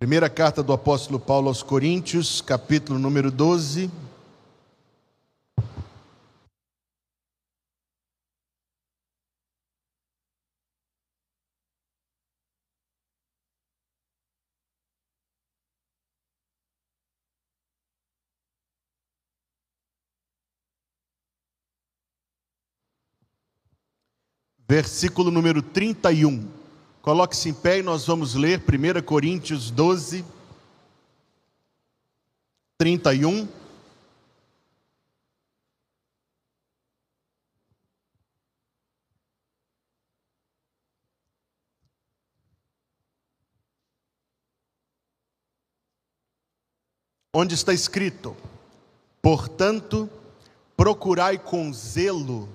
Primeira carta do apóstolo Paulo aos Coríntios, capítulo número 12. Versículo número 31. Coloque-se em pé e nós vamos ler 1 Coríntios 12, 31. Onde está escrito: Portanto, procurai com zelo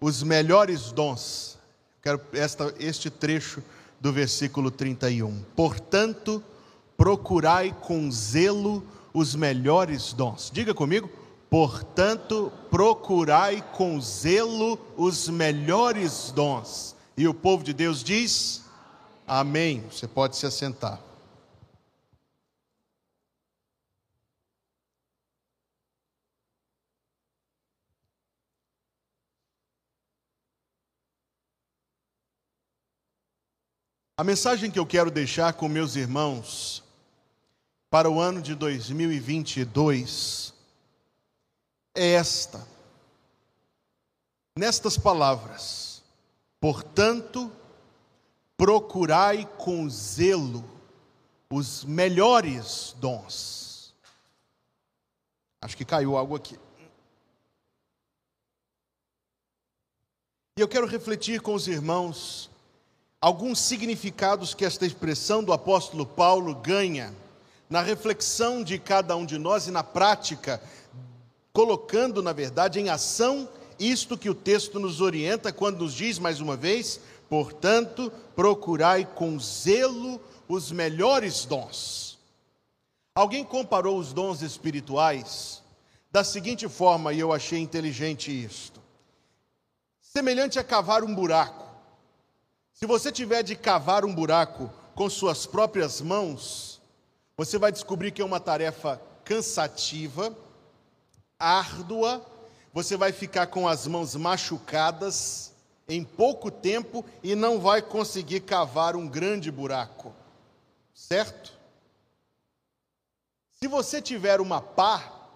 os melhores dons. Quero esta, este trecho do versículo 31. Portanto, procurai com zelo os melhores dons. Diga comigo. Portanto, procurai com zelo os melhores dons. E o povo de Deus diz: Amém. Você pode se assentar. A mensagem que eu quero deixar com meus irmãos para o ano de 2022 é esta. Nestas palavras, portanto, procurai com zelo os melhores dons. Acho que caiu algo aqui. E eu quero refletir com os irmãos alguns significados que esta expressão do apóstolo Paulo ganha na reflexão de cada um de nós e na prática, colocando, na verdade, em ação isto que o texto nos orienta quando nos diz mais uma vez: portanto, procurai com zelo os melhores dons. Alguém comparou os dons espirituais da seguinte forma, e eu achei inteligente isto: semelhante a cavar um buraco. Se você tiver de cavar um buraco com suas próprias mãos, você vai descobrir que é uma tarefa cansativa, árdua, você vai ficar com as mãos machucadas em pouco tempo e não vai conseguir cavar um grande buraco. Certo? Se você tiver uma pá,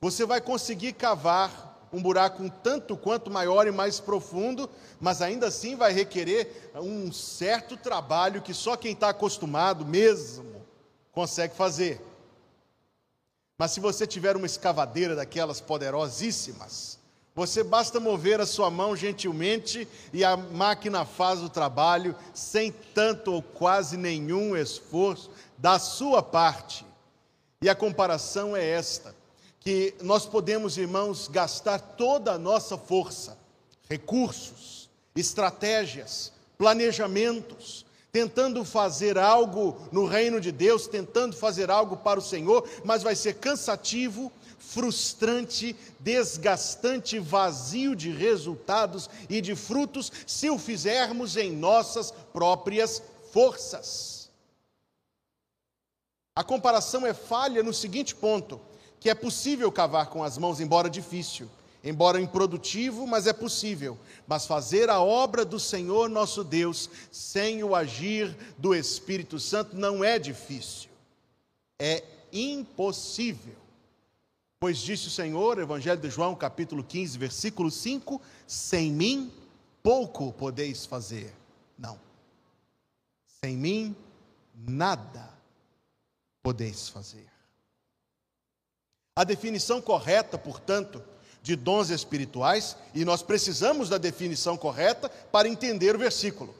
você vai conseguir cavar um buraco um tanto quanto maior e mais profundo, mas ainda assim vai requerer um certo trabalho que só quem está acostumado mesmo consegue fazer. Mas se você tiver uma escavadeira daquelas poderosíssimas, você basta mover a sua mão gentilmente e a máquina faz o trabalho sem tanto ou quase nenhum esforço da sua parte. E a comparação é esta: que nós podemos, irmãos, gastar toda a nossa força, recursos, estratégias, planejamentos, tentando fazer algo no reino de Deus, tentando fazer algo para o Senhor, mas vai ser cansativo, frustrante, desgastante, vazio de resultados e de frutos se o fizermos em nossas próprias forças. A comparação é falha no seguinte ponto: que é possível cavar com as mãos, embora difícil, embora improdutivo, mas é possível. Mas fazer a obra do Senhor nosso Deus sem o agir do Espírito Santo não é difícil, é impossível. Pois disse o Senhor, Evangelho de João, capítulo 15, versículo 5: Sem mim pouco podeis fazer. Não. Sem mim nada podeis fazer. A definição correta, portanto, de dons espirituais, e nós precisamos da definição correta para entender o versículo.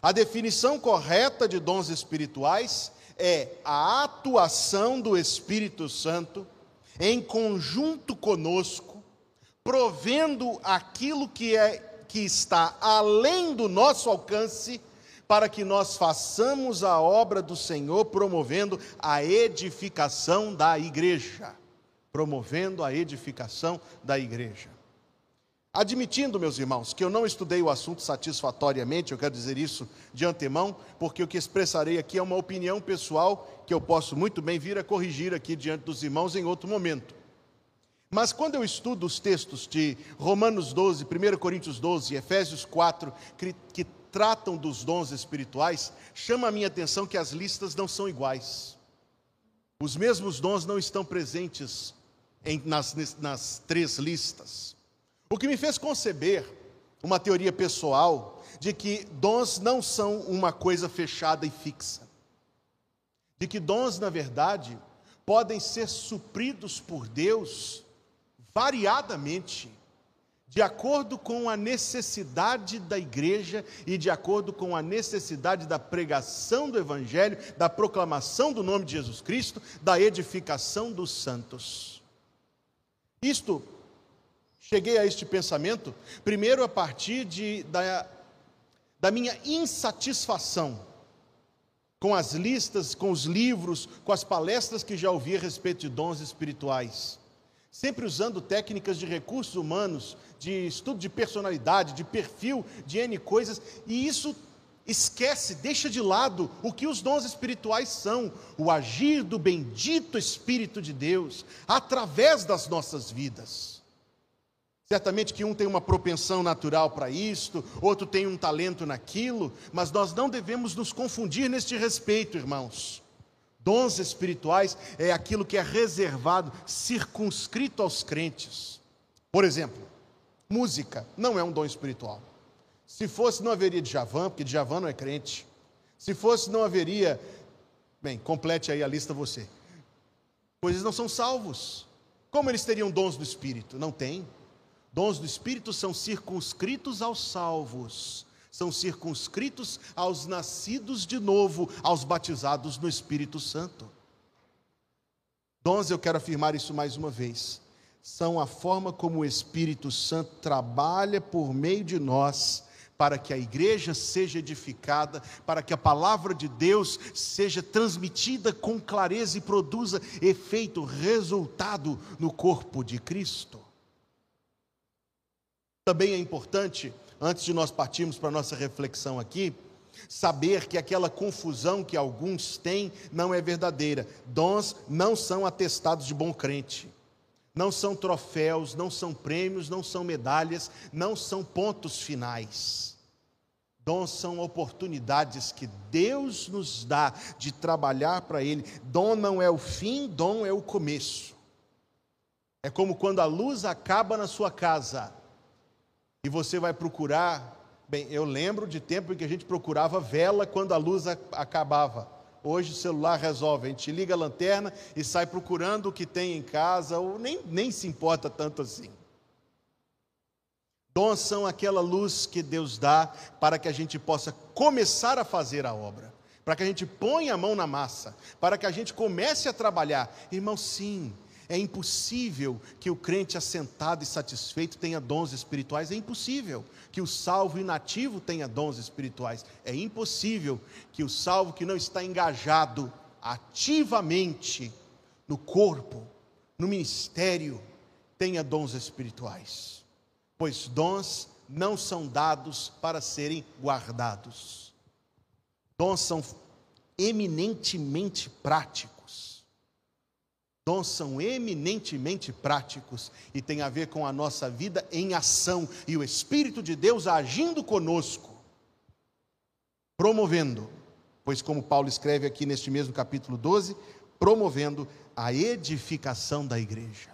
A definição correta de dons espirituais é a atuação do Espírito Santo em conjunto conosco, provendo aquilo que é que está além do nosso alcance, para que nós façamos a obra do Senhor, promovendo a edificação da igreja promovendo a edificação da igreja. Admitindo, meus irmãos, que eu não estudei o assunto satisfatoriamente, eu quero dizer isso de antemão, porque o que expressarei aqui é uma opinião pessoal que eu posso muito bem vir a corrigir aqui diante dos irmãos em outro momento. Mas quando eu estudo os textos de Romanos 12, 1 Coríntios 12 e Efésios 4, que, que tratam dos dons espirituais, chama a minha atenção que as listas não são iguais. Os mesmos dons não estão presentes em, nas, nas três listas. O que me fez conceber uma teoria pessoal de que dons não são uma coisa fechada e fixa. De que dons, na verdade, podem ser supridos por Deus variadamente, de acordo com a necessidade da igreja e de acordo com a necessidade da pregação do Evangelho, da proclamação do nome de Jesus Cristo, da edificação dos santos. Isto Cheguei a este pensamento, primeiro a partir de, da, da minha insatisfação com as listas, com os livros, com as palestras que já ouvi a respeito de dons espirituais. Sempre usando técnicas de recursos humanos, de estudo de personalidade, de perfil, de N coisas, e isso esquece, deixa de lado o que os dons espirituais são: o agir do bendito Espírito de Deus através das nossas vidas. Certamente que um tem uma propensão natural para isto, outro tem um talento naquilo, mas nós não devemos nos confundir neste respeito, irmãos. Dons espirituais é aquilo que é reservado, circunscrito aos crentes. Por exemplo, música não é um dom espiritual. Se fosse, não haveria Djavan, porque Djavan não é crente. Se fosse, não haveria. Bem, complete aí a lista você. Pois eles não são salvos. Como eles teriam dons do Espírito? Não tem. Dons do Espírito são circunscritos aos salvos, são circunscritos aos nascidos de novo, aos batizados no Espírito Santo. Dons, eu quero afirmar isso mais uma vez, são a forma como o Espírito Santo trabalha por meio de nós para que a igreja seja edificada, para que a palavra de Deus seja transmitida com clareza e produza efeito, resultado no corpo de Cristo. Também é importante, antes de nós partirmos para a nossa reflexão aqui, saber que aquela confusão que alguns têm não é verdadeira. Dons não são atestados de bom crente, não são troféus, não são prêmios, não são medalhas, não são pontos finais. Dons são oportunidades que Deus nos dá de trabalhar para Ele. Dom não é o fim, dom é o começo. É como quando a luz acaba na sua casa e você vai procurar. Bem, eu lembro de tempo em que a gente procurava vela quando a luz acabava. Hoje o celular resolve, a gente liga a lanterna e sai procurando o que tem em casa, ou nem, nem se importa tanto assim. Dons são aquela luz que Deus dá para que a gente possa começar a fazer a obra, para que a gente ponha a mão na massa, para que a gente comece a trabalhar. Irmão, sim, é impossível que o crente assentado e satisfeito tenha dons espirituais, é impossível que o salvo inativo tenha dons espirituais, é impossível que o salvo que não está engajado ativamente no corpo, no ministério, tenha dons espirituais, pois dons não são dados para serem guardados, dons são eminentemente práticos Dons são eminentemente práticos e tem a ver com a nossa vida em ação e o Espírito de Deus agindo conosco, promovendo, pois, como Paulo escreve aqui neste mesmo capítulo 12, promovendo a edificação da igreja.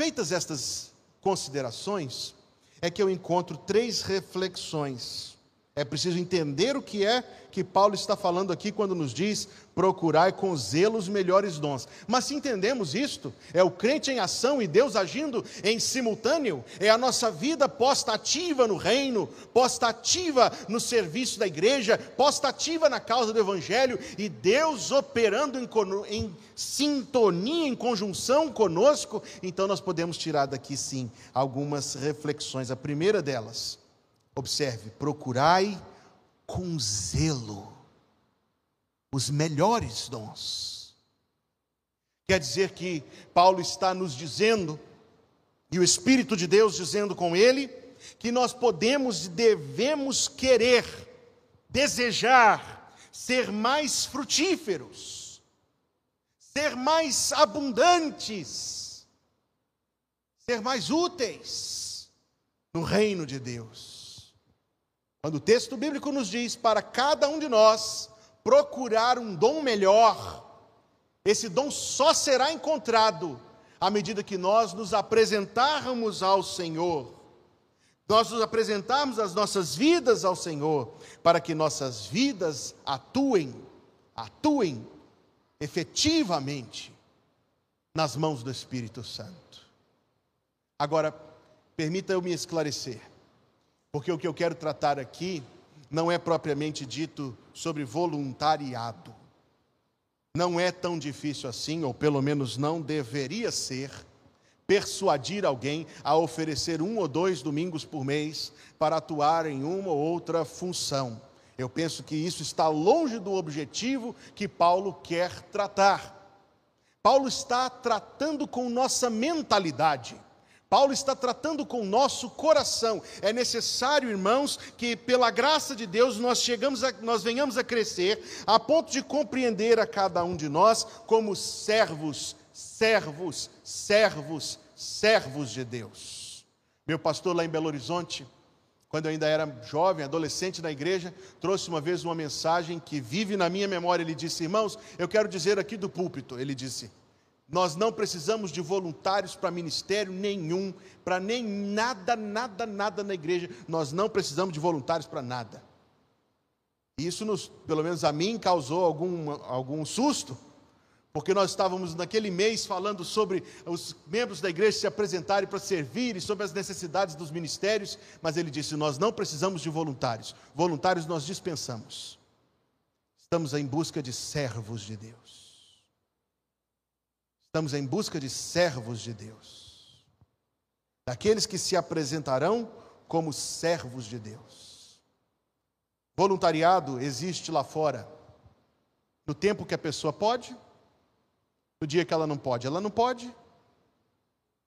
Feitas estas considerações, é que eu encontro três reflexões. É preciso entender o que é que Paulo está falando aqui quando nos diz procurar com zelo os melhores dons. Mas se entendemos isto, é o crente em ação e Deus agindo em simultâneo, é a nossa vida posta ativa no reino, posta ativa no serviço da igreja, posta ativa na causa do evangelho e Deus operando em, em sintonia, em conjunção conosco, então nós podemos tirar daqui sim algumas reflexões. A primeira delas, observe, procurai com zelo os melhores dons. Quer dizer que Paulo está nos dizendo E o Espírito de Deus dizendo com ele que nós podemos e devemos querer, desejar ser mais frutíferos, ser mais abundantes, ser mais úteis no reino de Deus. Quando o texto bíblico nos diz para cada um de nós procurar um dom melhor, esse dom só será encontrado à medida que nós nos apresentarmos ao Senhor, nós nos apresentarmos as nossas vidas ao Senhor, para que nossas vidas atuem, atuem efetivamente nas mãos do Espírito Santo. Agora, permita eu me esclarecer, porque o que eu quero tratar aqui não é propriamente dito sobre voluntariado. Não é tão difícil assim, ou pelo menos não deveria ser, persuadir alguém a oferecer um ou dois domingos por mês para atuar em uma ou outra função. Eu penso que isso está longe do objetivo que Paulo quer tratar. Paulo está tratando com nossa mentalidade. Paulo está tratando com o nosso coração. É necessário, irmãos, que pela graça de Deus nós chegamos a, nós venhamos a crescer a ponto de compreender a cada um de nós como servos, servos, servos, servos de Deus. Meu pastor lá em Belo Horizonte, quando eu ainda era jovem, adolescente na igreja, trouxe uma vez uma mensagem que vive na minha memória. Ele disse: "Irmãos, eu quero dizer aqui do púlpito". Ele disse: nós não precisamos de voluntários para ministério nenhum, para nem nada, nada, nada na igreja. Nós não precisamos de voluntários para nada. Isso, nos, pelo menos a mim, causou algum, algum susto, porque nós estávamos naquele mês falando sobre os membros da igreja se apresentarem para servir e sobre as necessidades dos ministérios, mas ele disse: Nós não precisamos de voluntários, voluntários nós dispensamos. Estamos em busca de servos de Deus. Estamos em busca de servos de Deus, daqueles que se apresentarão como servos de Deus. Voluntariado existe lá fora, no tempo que a pessoa pode, no dia que ela não pode, ela não pode,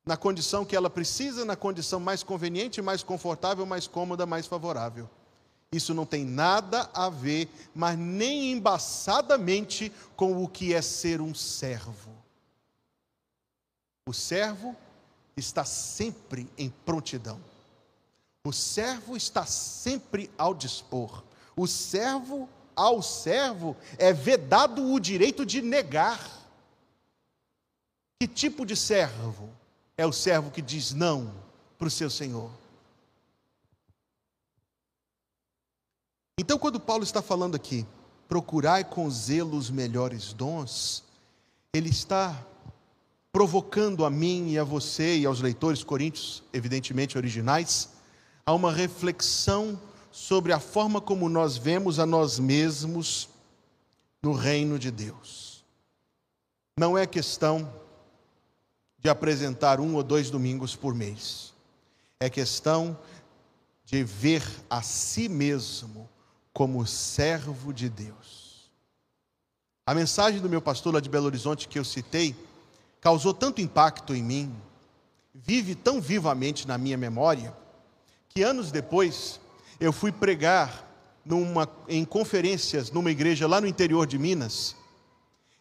na condição que ela precisa, na condição mais conveniente, mais confortável, mais cômoda, mais favorável. Isso não tem nada a ver, mas nem embaçadamente, com o que é ser um servo. O servo está sempre em prontidão. O servo está sempre ao dispor. O servo, ao servo, é vedado o direito de negar. Que tipo de servo é o servo que diz não para o seu senhor? Então, quando Paulo está falando aqui, procurai com zelo os melhores dons, ele está provocando a mim e a você e aos leitores coríntios, evidentemente originais, a uma reflexão sobre a forma como nós vemos a nós mesmos no reino de Deus. Não é questão de apresentar um ou dois domingos por mês, é questão de ver a si mesmo como servo de Deus. A mensagem do meu pastor lá de Belo Horizonte que eu citei, causou tanto impacto em mim, vive tão vivamente na minha memória, que anos depois eu fui pregar numa, em conferências numa igreja lá no interior de Minas,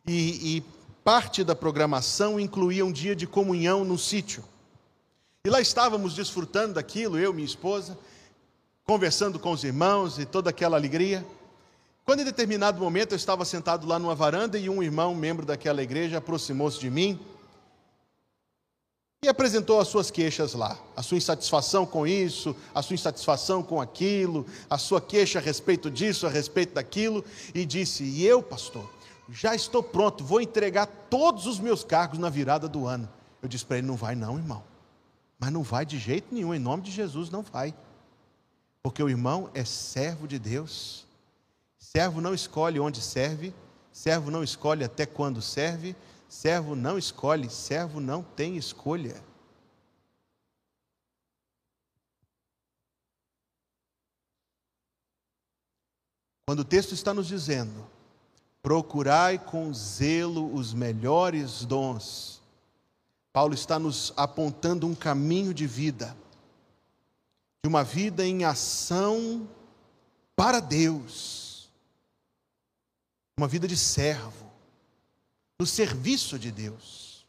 e, e parte da programação incluía um dia de comunhão no sítio. E lá estávamos desfrutando daquilo, eu e minha esposa, conversando com os irmãos e toda aquela alegria. Quando em determinado momento eu estava sentado lá numa varanda e um irmão, membro daquela igreja, aproximou-se de mim e apresentou as suas queixas lá, a sua insatisfação com isso, a sua insatisfação com aquilo, a sua queixa a respeito disso, a respeito daquilo, e disse: E eu, pastor, já estou pronto, vou entregar todos os meus cargos na virada do ano. Eu disse para ele: Não vai, não, irmão, mas não vai de jeito nenhum, em nome de Jesus, não vai, porque o irmão é servo de Deus Servo não escolhe onde serve, servo não escolhe até quando serve, servo não escolhe, servo não tem escolha. Quando o texto está nos dizendo, procurai com zelo os melhores dons, Paulo está nos apontando um caminho de vida, de uma vida em ação para Deus, uma vida de servo, no serviço de Deus.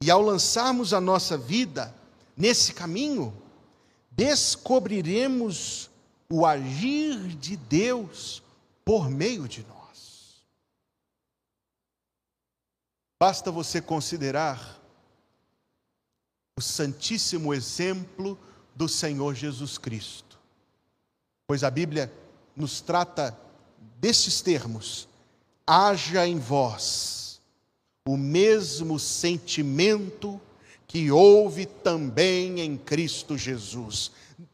E ao lançarmos a nossa vida nesse caminho, descobriremos o agir de Deus por meio de nós. Basta você considerar o santíssimo exemplo do Senhor Jesus Cristo, pois a Bíblia nos trata destes termos: haja em vós o mesmo sentimento que houve também em Cristo Jesus.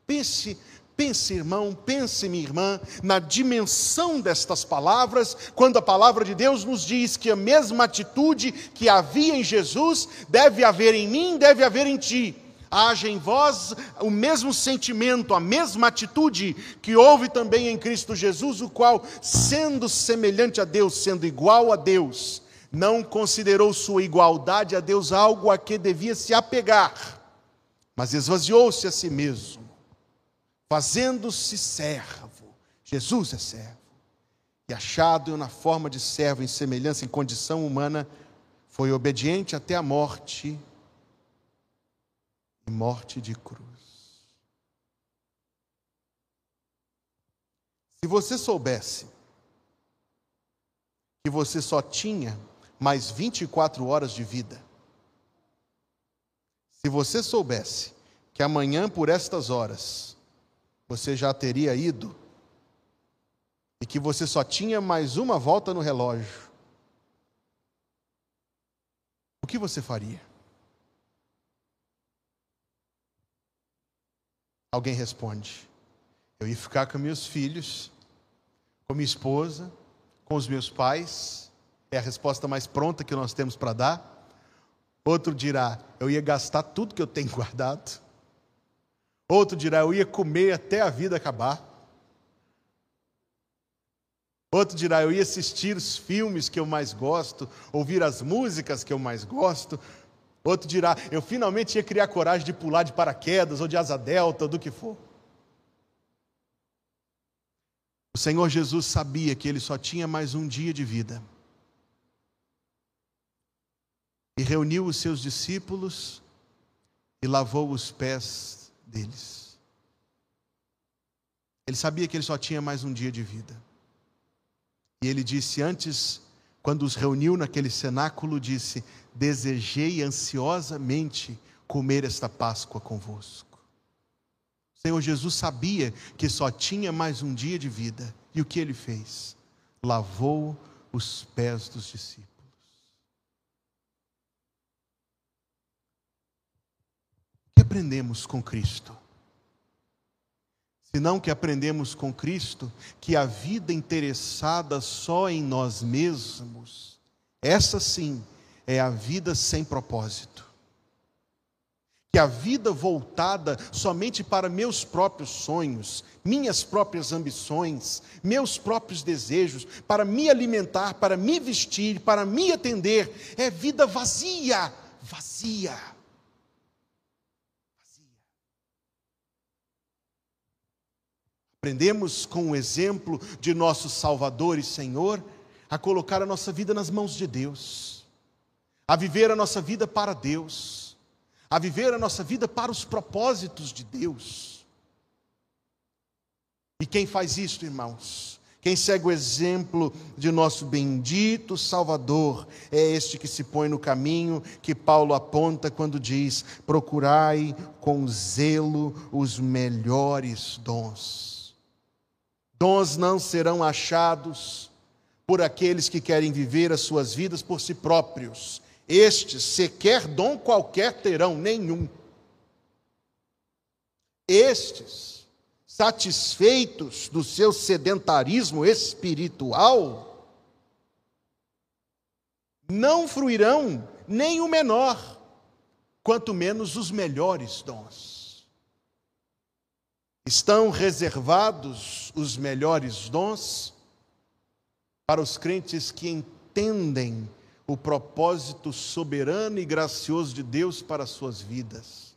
Pense Pense, irmão, pense, minha irmã, na dimensão destas palavras, quando a palavra de Deus nos diz que a mesma atitude que havia em Jesus deve haver em mim, deve haver em ti. Haja em vós o mesmo sentimento, a mesma atitude que houve também em Cristo Jesus, o qual, sendo semelhante a Deus, sendo igual a Deus, não considerou sua igualdade a Deus algo a que devia se apegar, mas esvaziou-se a si mesmo fazendo-se servo. Jesus é servo. E achado na forma de servo, em semelhança, em condição humana, foi obediente até a morte e morte de cruz. Se você soubesse que você só tinha mais 24 horas de vida, se você soubesse que amanhã, por estas horas, você já teria ido e que você só tinha mais uma volta no relógio, o que você faria? Alguém responde: Eu ia ficar com meus filhos, com minha esposa, com os meus pais. É a resposta mais pronta que nós temos para dar. Outro dirá: Eu ia gastar tudo que eu tenho guardado. Outro dirá: Eu ia comer até a vida acabar. Outro dirá: Eu ia assistir os filmes que eu mais gosto, ouvir as músicas que eu mais gosto. Outro dirá: Eu finalmente ia criar coragem de pular de paraquedas ou de asa delta, ou do que for. O Senhor Jesus sabia que ele só tinha mais um dia de vida. E reuniu os seus discípulos e lavou os pés deles. Ele sabia que ele só tinha mais um dia de vida. E ele disse antes, quando os reuniu naquele cenáculo, disse: Desejei ansiosamente comer esta Páscoa convosco. O Senhor Jesus sabia que só tinha mais um dia de vida. E o que ele fez? Lavou os pés dos discípulos. que aprendemos com Cristo? Senão que aprendemos com Cristo que a vida interessada só em nós mesmos, essa sim é a vida sem propósito. Que a vida voltada somente para meus próprios sonhos, minhas próprias ambições, meus próprios desejos, para me alimentar, para me vestir, para me atender, é vida vazia, vazia. Aprendemos com o exemplo de nosso Salvador e Senhor a colocar a nossa vida nas mãos de Deus, a viver a nossa vida para Deus, a viver a nossa vida para os propósitos de Deus. E quem faz isso, irmãos? Quem segue o exemplo de nosso bendito Salvador é este que se põe no caminho que Paulo aponta quando diz: procurai com zelo os melhores dons Dons não serão achados por aqueles que querem viver as suas vidas por si próprios. Estes, sequer dom qualquer terão, nenhum. Estes, satisfeitos do seu sedentarismo espiritual, não fruirão nem o menor, quanto menos os melhores dons. Estão reservados os melhores dons para os crentes que entendem o propósito soberano e gracioso de Deus para as suas vidas.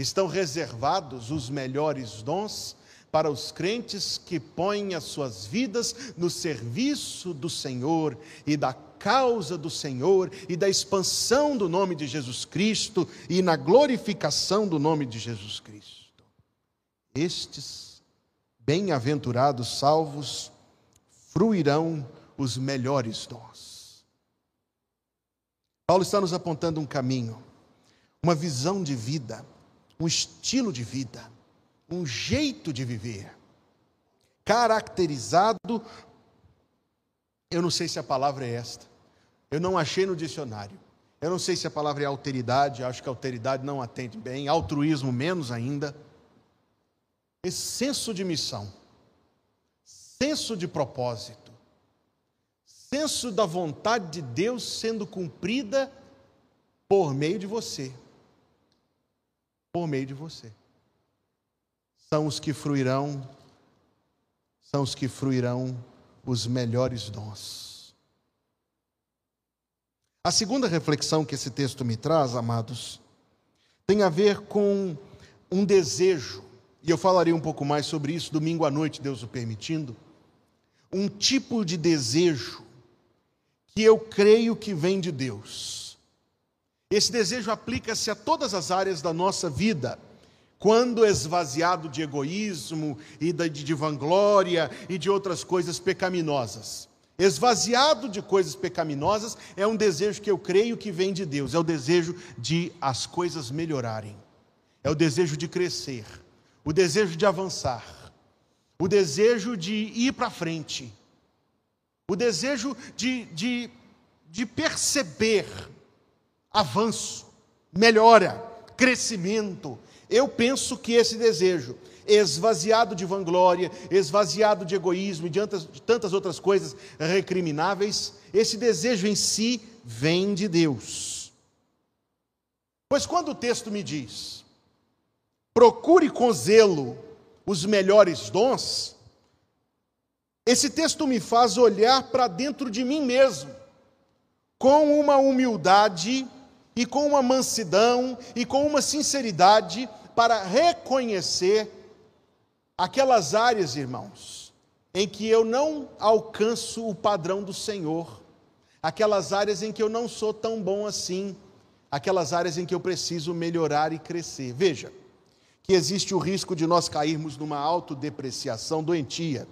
Estão reservados os melhores dons para os crentes que põem as suas vidas no serviço do Senhor e da causa do Senhor e da expansão do nome de Jesus Cristo e na glorificação do nome de Jesus Cristo. Estes bem-aventurados salvos fruirão os melhores dons. Paulo está nos apontando um caminho, uma visão de vida, um estilo de vida um jeito de viver, caracterizado, eu não sei se a palavra é esta, eu não achei no dicionário, eu não sei se a palavra é alteridade, acho que alteridade não atende bem, altruísmo menos ainda. Esse senso de missão, senso de propósito, senso da vontade de Deus sendo cumprida por meio de você. Por meio de você são os que fruirão, são os que fruirão os melhores dons. A segunda reflexão que esse texto me traz, amados, tem a ver com um desejo, e eu falarei um pouco mais sobre isso domingo à noite, Deus o permitindo. Um tipo de desejo que eu creio que vem de Deus. Esse desejo aplica-se a todas as áreas da nossa vida quando esvaziado de egoísmo e de vanglória e de outras coisas pecaminosas. Esvaziado de coisas pecaminosas é um desejo que eu creio que vem de Deus, é o desejo de as coisas melhorarem, é o desejo de crescer, o desejo de avançar, o desejo de ir para frente, o desejo de, de, de perceber avanço, melhora, crescimento, eu penso que esse desejo, esvaziado de vanglória, esvaziado de egoísmo e de tantas, de tantas outras coisas recrimináveis, esse desejo em si vem de Deus. Pois quando o texto me diz, procure com zelo os melhores dons, esse texto me faz olhar para dentro de mim mesmo, com uma humildade e com uma mansidão e com uma sinceridade para reconhecer aquelas áreas, irmãos, em que eu não alcanço o padrão do Senhor, aquelas áreas em que eu não sou tão bom assim, aquelas áreas em que eu preciso melhorar e crescer. Veja, que existe o risco de nós cairmos numa autodepreciação doentia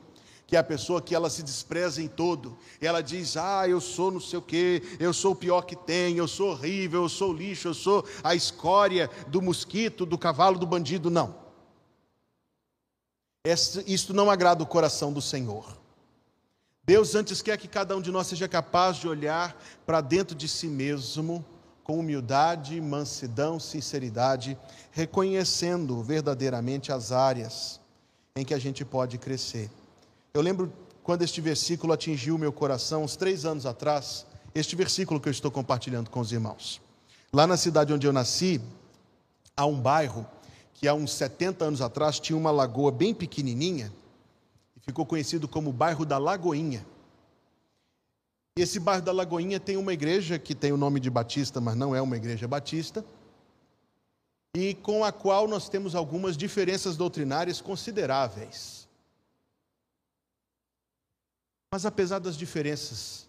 que é a pessoa que ela se despreza em todo. Ela diz: "Ah, eu sou não sei o quê, eu sou o pior que tem, eu sou horrível, eu sou lixo, eu sou a escória do mosquito, do cavalo, do bandido". Não. Isto não agrada o coração do Senhor. Deus antes quer que cada um de nós seja capaz de olhar para dentro de si mesmo com humildade, mansidão, sinceridade, reconhecendo verdadeiramente as áreas em que a gente pode crescer. Eu lembro quando este versículo atingiu meu coração, uns três anos atrás, este versículo que eu estou compartilhando com os irmãos. Lá na cidade onde eu nasci, há um bairro que há uns 70 anos atrás tinha uma lagoa bem pequenininha e ficou conhecido como o bairro da Lagoinha. E esse bairro da Lagoinha tem uma igreja que tem o nome de Batista, mas não é uma igreja batista, e com a qual nós temos algumas diferenças doutrinárias consideráveis. Mas apesar das diferenças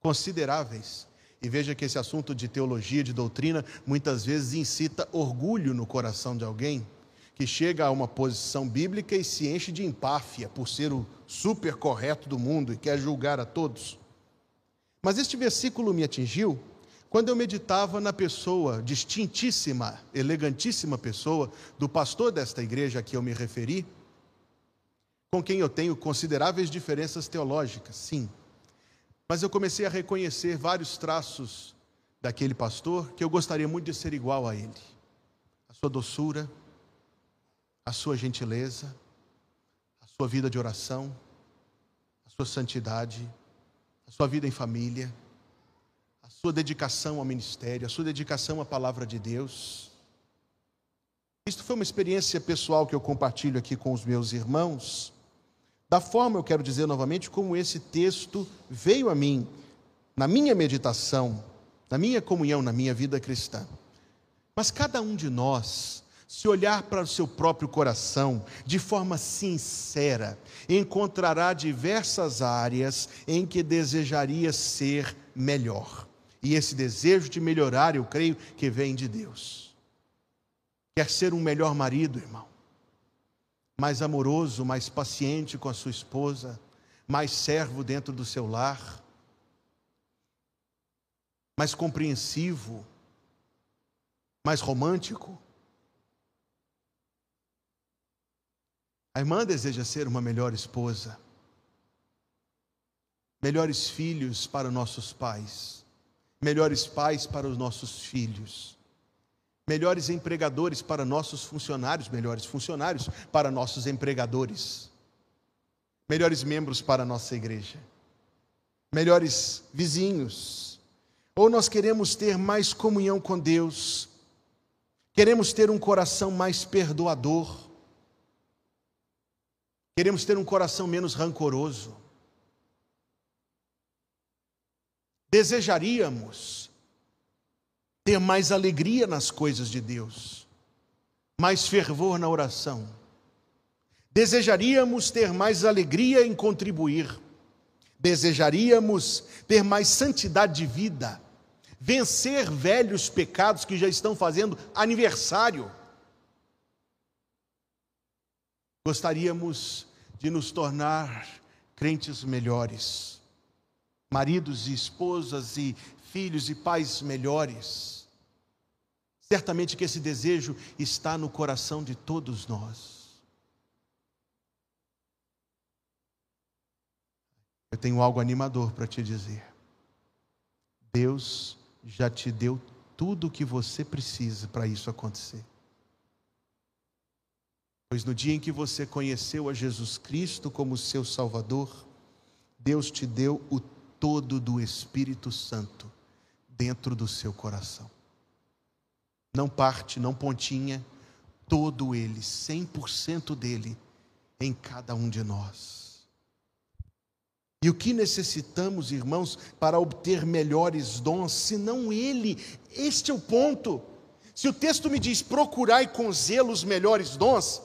consideráveis, e veja que esse assunto de teologia, de doutrina, muitas vezes incita orgulho no coração de alguém que chega a uma posição bíblica e se enche de empáfia por ser o super correto do mundo e quer julgar a todos. Mas este versículo me atingiu quando eu meditava na pessoa distintíssima, elegantíssima pessoa do pastor desta igreja a que eu me referi, com quem eu tenho consideráveis diferenças teológicas, sim. Mas eu comecei a reconhecer vários traços daquele pastor que eu gostaria muito de ser igual a ele. A sua doçura, a sua gentileza, a sua vida de oração, a sua santidade, a sua vida em família, a sua dedicação ao ministério, a sua dedicação à palavra de Deus. Isto foi uma experiência pessoal que eu compartilho aqui com os meus irmãos. Da forma, eu quero dizer novamente, como esse texto veio a mim na minha meditação, na minha comunhão, na minha vida cristã. Mas cada um de nós, se olhar para o seu próprio coração de forma sincera, encontrará diversas áreas em que desejaria ser melhor. E esse desejo de melhorar, eu creio que vem de Deus. Quer ser um melhor marido, irmão? Mais amoroso, mais paciente com a sua esposa, mais servo dentro do seu lar, mais compreensivo, mais romântico. A irmã deseja ser uma melhor esposa, melhores filhos para nossos pais, melhores pais para os nossos filhos, melhores empregadores para nossos funcionários, melhores funcionários para nossos empregadores, melhores membros para nossa igreja, melhores vizinhos. Ou nós queremos ter mais comunhão com Deus, Queremos ter um coração mais perdoador. Queremos ter um coração menos rancoroso. Desejaríamos ter mais alegria nas coisas de Deus, mais fervor na oração. Desejaríamos ter mais alegria em contribuir. Desejaríamos ter mais santidade de vida vencer velhos pecados que já estão fazendo aniversário. Gostaríamos de nos tornar crentes melhores, maridos e esposas e filhos e pais melhores. Certamente que esse desejo está no coração de todos nós. Eu tenho algo animador para te dizer. Deus já te deu tudo o que você precisa para isso acontecer. Pois no dia em que você conheceu a Jesus Cristo como seu Salvador, Deus te deu o todo do Espírito Santo dentro do seu coração. Não parte, não pontinha, todo ele, 100% dele em cada um de nós. E o que necessitamos, irmãos, para obter melhores dons, senão Ele? Este é o ponto. Se o texto me diz procurai com zelo os melhores dons,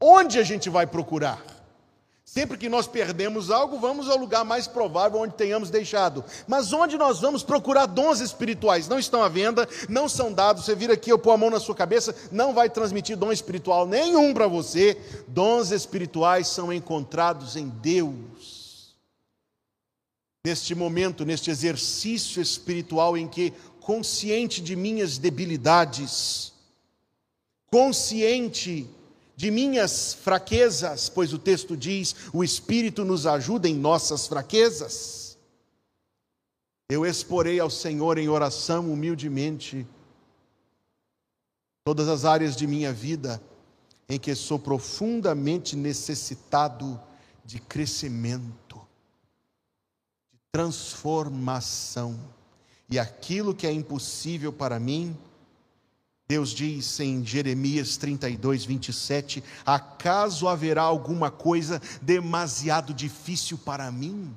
onde a gente vai procurar? Sempre que nós perdemos algo, vamos ao lugar mais provável onde tenhamos deixado. Mas onde nós vamos procurar dons espirituais? Não estão à venda, não são dados. Você vira aqui, eu pôr a mão na sua cabeça, não vai transmitir dom espiritual nenhum para você. Dons espirituais são encontrados em Deus neste momento, neste exercício espiritual em que, consciente de minhas debilidades, consciente de minhas fraquezas, pois o texto diz: o Espírito nos ajuda em nossas fraquezas. Eu exporei ao Senhor em oração humildemente todas as áreas de minha vida em que sou profundamente necessitado de crescimento transformação. E aquilo que é impossível para mim, Deus diz em Jeremias 32, 27: Acaso haverá alguma coisa demasiado difícil para mim?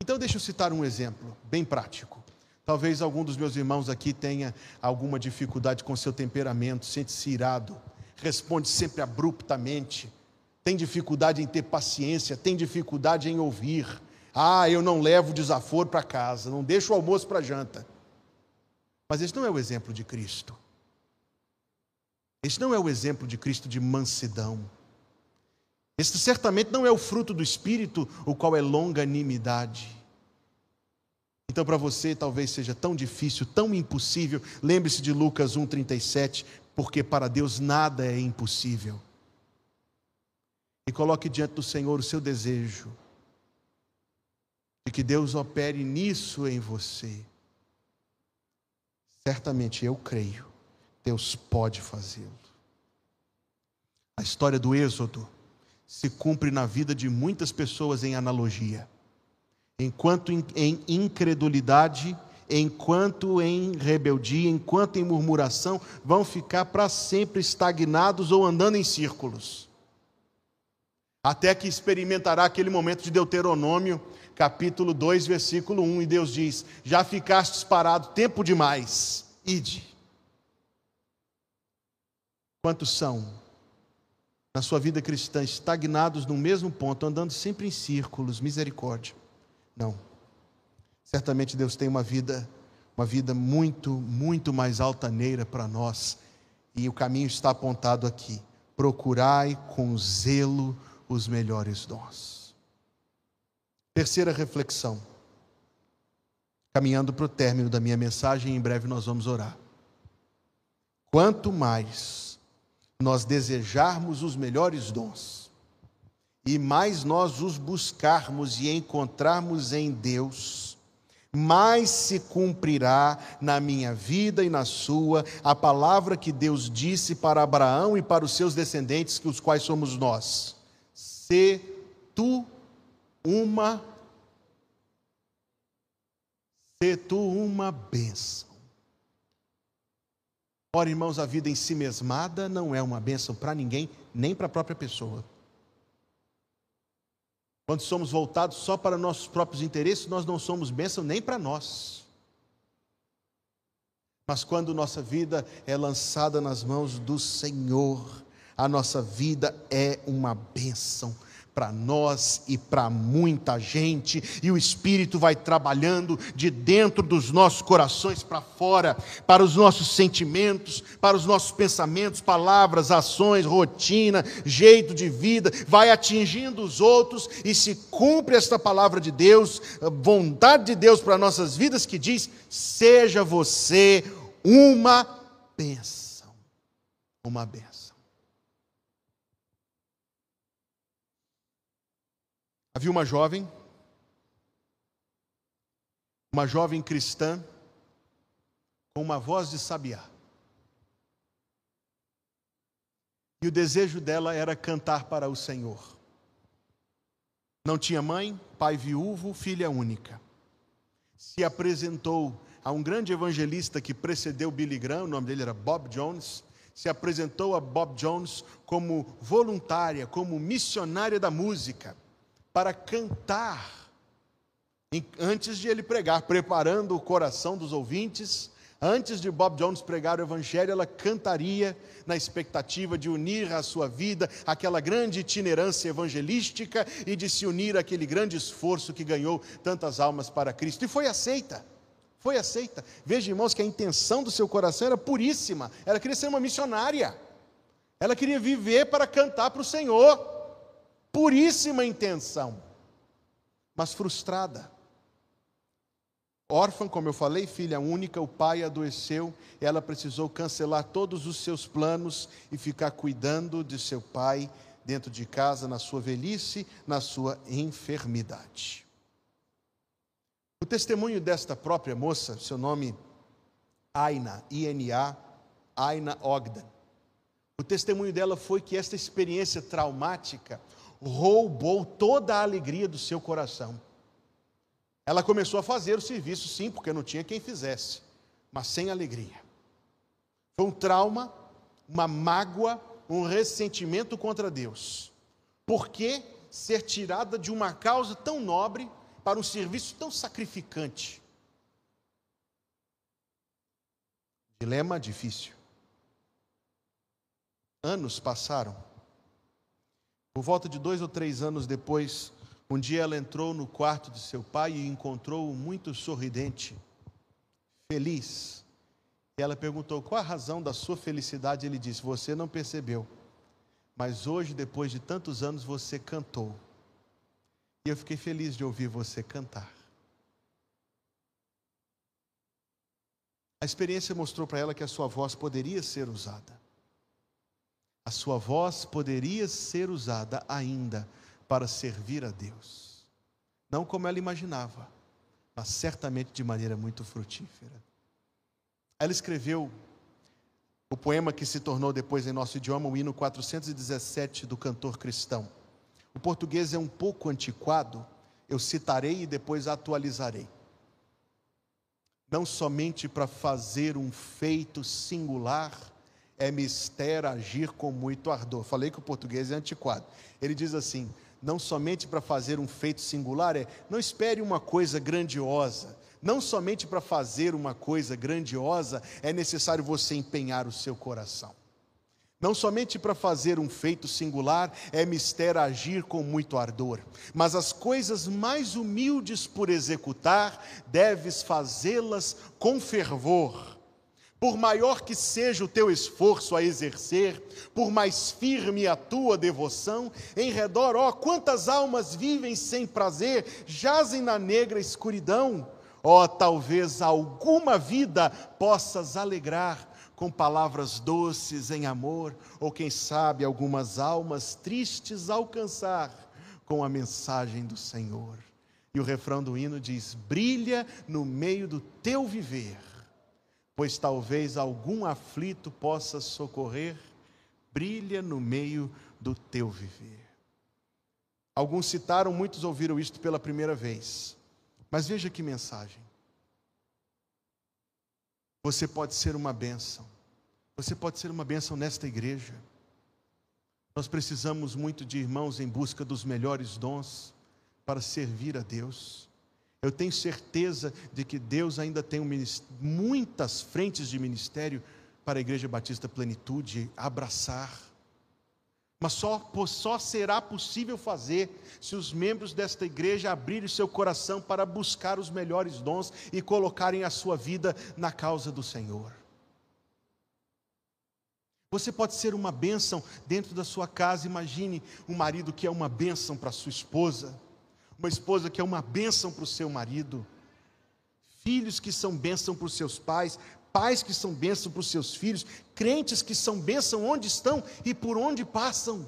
Então, deixa eu citar um exemplo bem prático. Talvez algum dos meus irmãos aqui tenha alguma dificuldade com seu temperamento, sente-se irado, responde sempre abruptamente, tem dificuldade em ter paciência, tem dificuldade em ouvir, ah, eu não levo desaforo para casa, não deixo o almoço para janta. Mas esse não é o exemplo de Cristo. Esse não é o exemplo de Cristo de mansidão. Esse certamente não é o fruto do Espírito, o qual é longanimidade. Então, para você, talvez seja tão difícil, tão impossível. Lembre-se de Lucas 1,37, porque para Deus nada é impossível. E coloque diante do Senhor o seu desejo de que Deus opere nisso em você. Certamente eu creio, Deus pode fazê-lo. A história do Êxodo se cumpre na vida de muitas pessoas em analogia. Enquanto em incredulidade, enquanto em rebeldia, enquanto em murmuração, vão ficar para sempre estagnados ou andando em círculos. até que experimentará aquele momento de Deuteronômio, capítulo 2, versículo 1, e Deus diz: Já ficastes parado tempo demais, ide. Quantos são, na sua vida cristã, estagnados no mesmo ponto, andando sempre em círculos, misericórdia? Não. Certamente Deus tem uma vida, uma vida muito, muito mais altaneira para nós, e o caminho está apontado aqui. Procurai com zelo os melhores dons. Terceira reflexão. Caminhando para o término da minha mensagem, em breve nós vamos orar. Quanto mais nós desejarmos os melhores dons, e mais nós os buscarmos e encontrarmos em Deus, mais se cumprirá na minha vida e na sua a palavra que Deus disse para Abraão e para os seus descendentes, que os quais somos nós se tu uma se tu uma bênção. Ora, irmãos, a vida em si mesmada não é uma bênção para ninguém, nem para a própria pessoa. Quando somos voltados só para nossos próprios interesses, nós não somos bênção nem para nós. Mas quando nossa vida é lançada nas mãos do Senhor, a nossa vida é uma bênção para nós e para muita gente, e o Espírito vai trabalhando de dentro dos nossos corações para fora, para os nossos sentimentos, para os nossos pensamentos, palavras, ações, rotina, jeito de vida, vai atingindo os outros e se cumpre esta palavra de Deus, vontade de Deus para nossas vidas que diz: seja você uma bênção, uma bênção. Havia uma jovem, uma jovem cristã, com uma voz de sabiá. E o desejo dela era cantar para o Senhor. Não tinha mãe, pai viúvo, filha única. Se apresentou a um grande evangelista que precedeu Billy Graham, o nome dele era Bob Jones. Se apresentou a Bob Jones como voluntária, como missionária da música para cantar antes de ele pregar, preparando o coração dos ouvintes. Antes de Bob Jones pregar o Evangelho, ela cantaria na expectativa de unir à sua vida aquela grande itinerância evangelística e de se unir àquele grande esforço que ganhou tantas almas para Cristo. E foi aceita. Foi aceita. Veja, irmãos, que a intenção do seu coração era puríssima. Ela queria ser uma missionária. Ela queria viver para cantar para o Senhor puríssima intenção, mas frustrada. Órfã, como eu falei, filha única, o pai adoeceu, ela precisou cancelar todos os seus planos e ficar cuidando de seu pai dentro de casa, na sua velhice, na sua enfermidade. O testemunho desta própria moça, seu nome Aina, I-N-A, Aina Ogden. O testemunho dela foi que esta experiência traumática roubou toda a alegria do seu coração. Ela começou a fazer o serviço, sim, porque não tinha quem fizesse, mas sem alegria. Foi um trauma, uma mágoa, um ressentimento contra Deus. Por que ser tirada de uma causa tão nobre para um serviço tão sacrificante? Dilema difícil. Anos passaram por volta de dois ou três anos depois, um dia ela entrou no quarto de seu pai e encontrou-o muito sorridente, feliz. E ela perguntou qual a razão da sua felicidade. Ele disse: Você não percebeu, mas hoje, depois de tantos anos, você cantou. E eu fiquei feliz de ouvir você cantar. A experiência mostrou para ela que a sua voz poderia ser usada a sua voz poderia ser usada ainda para servir a Deus. Não como ela imaginava, mas certamente de maneira muito frutífera. Ela escreveu o poema que se tornou depois em nosso idioma o hino 417 do cantor cristão. O português é um pouco antiquado, eu citarei e depois atualizarei. Não somente para fazer um feito singular, é mister agir com muito ardor. Falei que o português é antiquado. Ele diz assim: não somente para fazer um feito singular, é não espere uma coisa grandiosa. Não somente para fazer uma coisa grandiosa é necessário você empenhar o seu coração. Não somente para fazer um feito singular é mister agir com muito ardor, mas as coisas mais humildes por executar, deves fazê-las com fervor. Por maior que seja o teu esforço a exercer, por mais firme a tua devoção, em redor, ó, quantas almas vivem sem prazer, jazem na negra escuridão. Ó, talvez alguma vida possas alegrar com palavras doces em amor, ou quem sabe algumas almas tristes alcançar com a mensagem do Senhor. E o refrão do hino diz: brilha no meio do teu viver, pois talvez algum aflito possa socorrer, brilha no meio do teu viver. Alguns citaram, muitos ouviram isto pela primeira vez, mas veja que mensagem. Você pode ser uma bênção. Você pode ser uma bênção nesta igreja. Nós precisamos muito de irmãos em busca dos melhores dons para servir a Deus. Eu tenho certeza de que Deus ainda tem um muitas frentes de ministério para a Igreja Batista Plenitude abraçar. Mas só, só será possível fazer se os membros desta igreja abrirem seu coração para buscar os melhores dons e colocarem a sua vida na causa do Senhor. Você pode ser uma bênção dentro da sua casa. Imagine um marido que é uma bênção para sua esposa, uma esposa que é uma bênção para o seu marido, filhos que são bênção para os seus pais, pais que são bênção para os seus filhos, crentes que são bênção onde estão e por onde passam.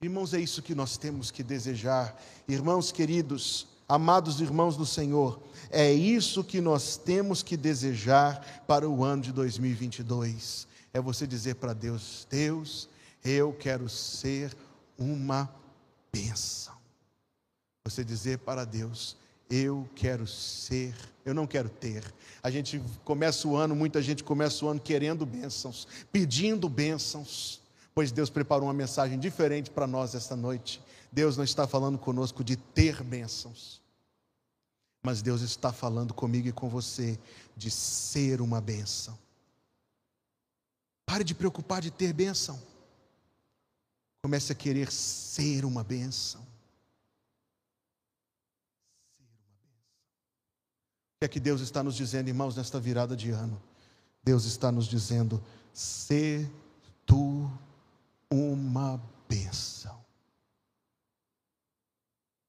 Irmãos, é isso que nós temos que desejar. Irmãos queridos, amados irmãos do Senhor, é isso que nós temos que desejar para o ano de 2022 é você dizer para Deus: Deus, eu quero ser uma bênção. Você dizer para Deus: eu quero ser, eu não quero ter. A gente começa o ano, muita gente começa o ano querendo bênçãos, pedindo bênçãos, pois Deus preparou uma mensagem diferente para nós esta noite. Deus não está falando conosco de ter bênçãos, mas Deus está falando comigo e com você de ser uma bênção. Pare de preocupar de ter bênção. Comece a querer ser uma bênção. Ser uma bênção. O que é que Deus está nos dizendo, irmãos, nesta virada de ano? Deus está nos dizendo: ser tu uma bênção.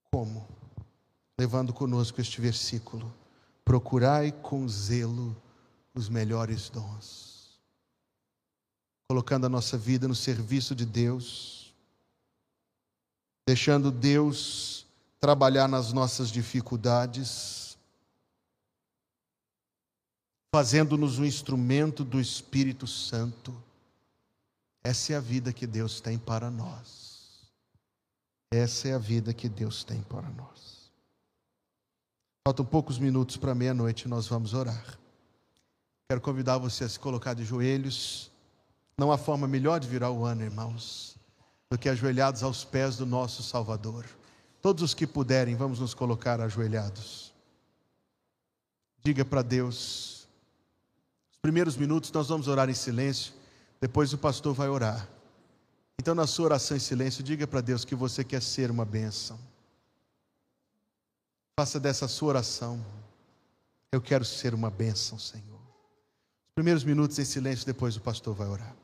Como? Levando conosco este versículo: procurai com zelo os melhores dons colocando a nossa vida no serviço de Deus, deixando Deus trabalhar nas nossas dificuldades, fazendo-nos um instrumento do Espírito Santo. Essa é a vida que Deus tem para nós. Essa é a vida que Deus tem para nós. Faltam poucos minutos para meia-noite, nós vamos orar. Quero convidar você a se colocar de joelhos. Não há forma melhor de virar o ano, irmãos, do que ajoelhados aos pés do nosso Salvador. Todos os que puderem, vamos nos colocar ajoelhados. Diga para Deus. Os primeiros minutos nós vamos orar em silêncio, depois o pastor vai orar. Então, na sua oração em silêncio, diga para Deus que você quer ser uma bênção. Faça dessa sua oração. Eu quero ser uma bênção, Senhor. Os primeiros minutos em silêncio, depois o pastor vai orar.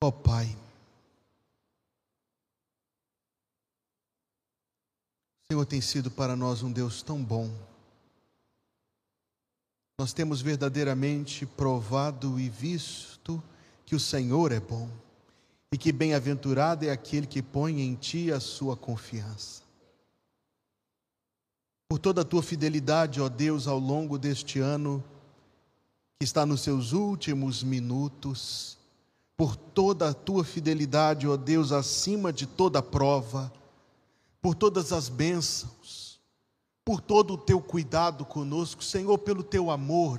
Ó oh, Pai, o Senhor tem sido para nós um Deus tão bom. Nós temos verdadeiramente provado e visto que o Senhor é bom e que bem-aventurado é aquele que põe em Ti a sua confiança. Por toda a tua fidelidade, ó Deus, ao longo deste ano que está nos seus últimos minutos, por toda a tua fidelidade, ó Deus, acima de toda prova, por todas as bênçãos, por todo o teu cuidado conosco, Senhor, pelo teu amor,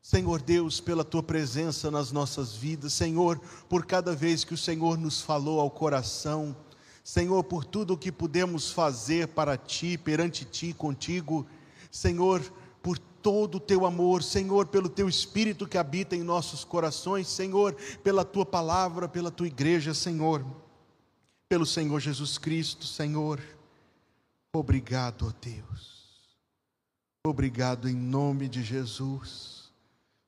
Senhor Deus, pela tua presença nas nossas vidas, Senhor, por cada vez que o Senhor nos falou ao coração, Senhor, por tudo o que pudemos fazer para ti, perante ti, contigo, Senhor, por todo o teu amor, Senhor, pelo teu espírito que habita em nossos corações, Senhor, pela tua palavra, pela tua igreja, Senhor, pelo Senhor Jesus Cristo, Senhor. Obrigado, ó Deus. Obrigado em nome de Jesus.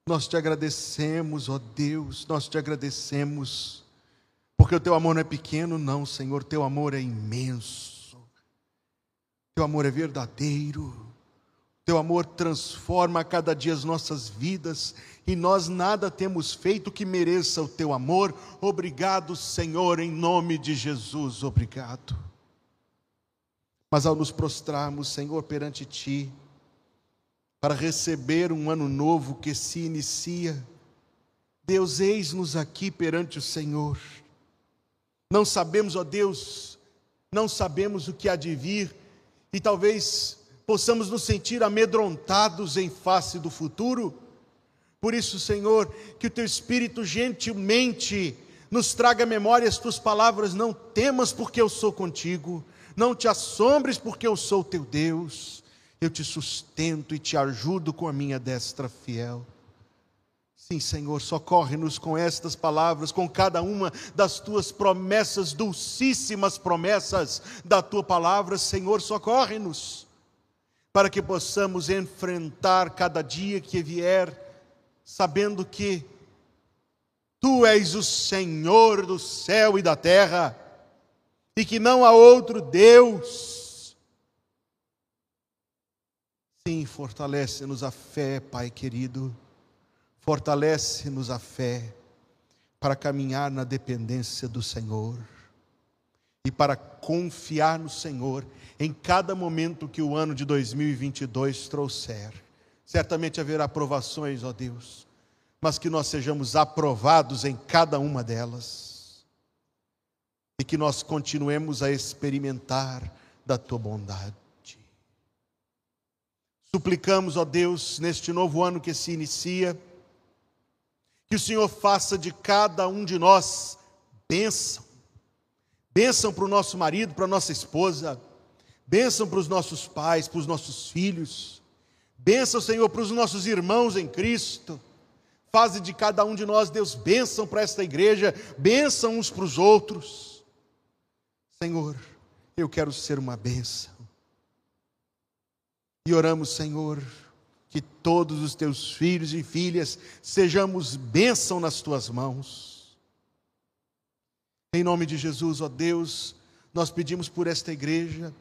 Nós te agradecemos, ó Deus, nós te agradecemos, porque o teu amor não é pequeno, não, Senhor, teu amor é imenso, teu amor é verdadeiro. Teu amor transforma cada dia as nossas vidas e nós nada temos feito que mereça o teu amor. Obrigado, Senhor, em nome de Jesus, obrigado. Mas ao nos prostrarmos, Senhor, perante Ti, para receber um ano novo que se inicia, Deus, eis-nos aqui perante o Senhor. Não sabemos, ó Deus, não sabemos o que há de vir, e talvez possamos nos sentir amedrontados em face do futuro. Por isso, Senhor, que o teu Espírito gentilmente nos traga memória as tuas palavras: não temas, porque eu sou contigo, não te assombres, porque eu sou teu Deus, eu te sustento e te ajudo com a minha destra fiel. Sim, Senhor, socorre-nos com estas palavras, com cada uma das tuas promessas, dulcíssimas promessas da tua palavra, Senhor, socorre-nos para que possamos enfrentar cada dia que vier, sabendo que Tu és o Senhor do céu e da terra, e que não há outro Deus. Sim, fortalece-nos a fé, Pai querido, fortalece-nos a fé para caminhar na dependência do Senhor e para confiar no Senhor em cada momento que o ano de 2022 trouxer. Certamente haverá provações, ó Deus, mas que nós sejamos aprovados em cada uma delas e que nós continuemos a experimentar da tua bondade. Suplicamos, ó Deus, neste novo ano que se inicia, que o Senhor faça de cada um de nós bênção bênção para o nosso marido, para a nossa esposa, bênção para os nossos pais, para os nossos filhos, bênção, Senhor, para os nossos irmãos em Cristo. Faze de cada um de nós, Deus, bênção para esta igreja, bênção uns para os outros. Senhor, eu quero ser uma bênção. E oramos, Senhor, que todos os teus filhos e filhas sejamos bênção nas tuas mãos em nome de Jesus, ó Deus, nós pedimos por esta igreja,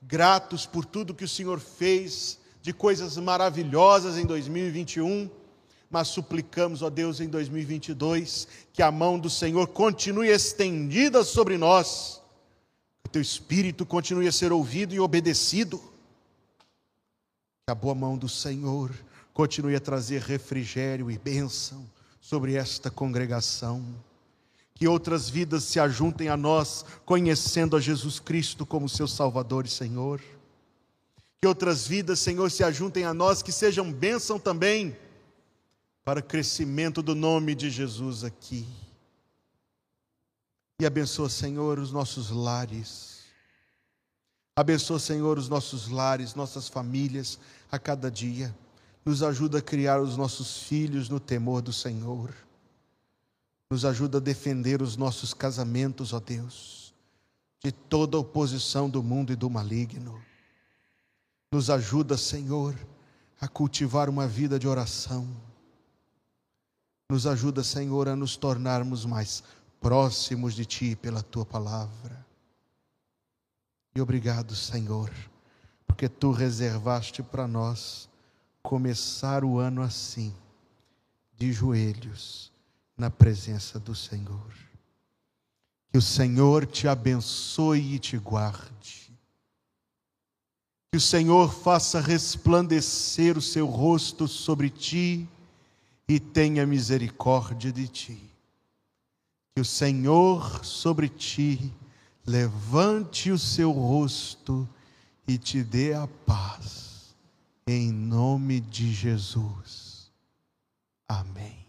gratos por tudo que o Senhor fez, de coisas maravilhosas em 2021, mas suplicamos, ó Deus, em 2022, que a mão do Senhor continue estendida sobre nós, que o teu espírito continue a ser ouvido e obedecido, que a boa mão do Senhor continue a trazer refrigério e bênção sobre esta congregação que outras vidas se ajuntem a nós, conhecendo a Jesus Cristo como seu Salvador e Senhor. Que outras vidas, Senhor, se ajuntem a nós, que sejam bênção também para o crescimento do nome de Jesus aqui. E abençoa, Senhor, os nossos lares. Abençoa, Senhor, os nossos lares, nossas famílias a cada dia. Nos ajuda a criar os nossos filhos no temor do Senhor. Nos ajuda a defender os nossos casamentos, ó Deus, de toda oposição do mundo e do maligno. Nos ajuda, Senhor, a cultivar uma vida de oração. Nos ajuda, Senhor, a nos tornarmos mais próximos de Ti pela Tua palavra. E obrigado, Senhor, porque Tu reservaste para nós começar o ano assim, de joelhos, na presença do Senhor. Que o Senhor te abençoe e te guarde. Que o Senhor faça resplandecer o seu rosto sobre ti e tenha misericórdia de ti. Que o Senhor sobre ti levante o seu rosto e te dê a paz. Em nome de Jesus. Amém.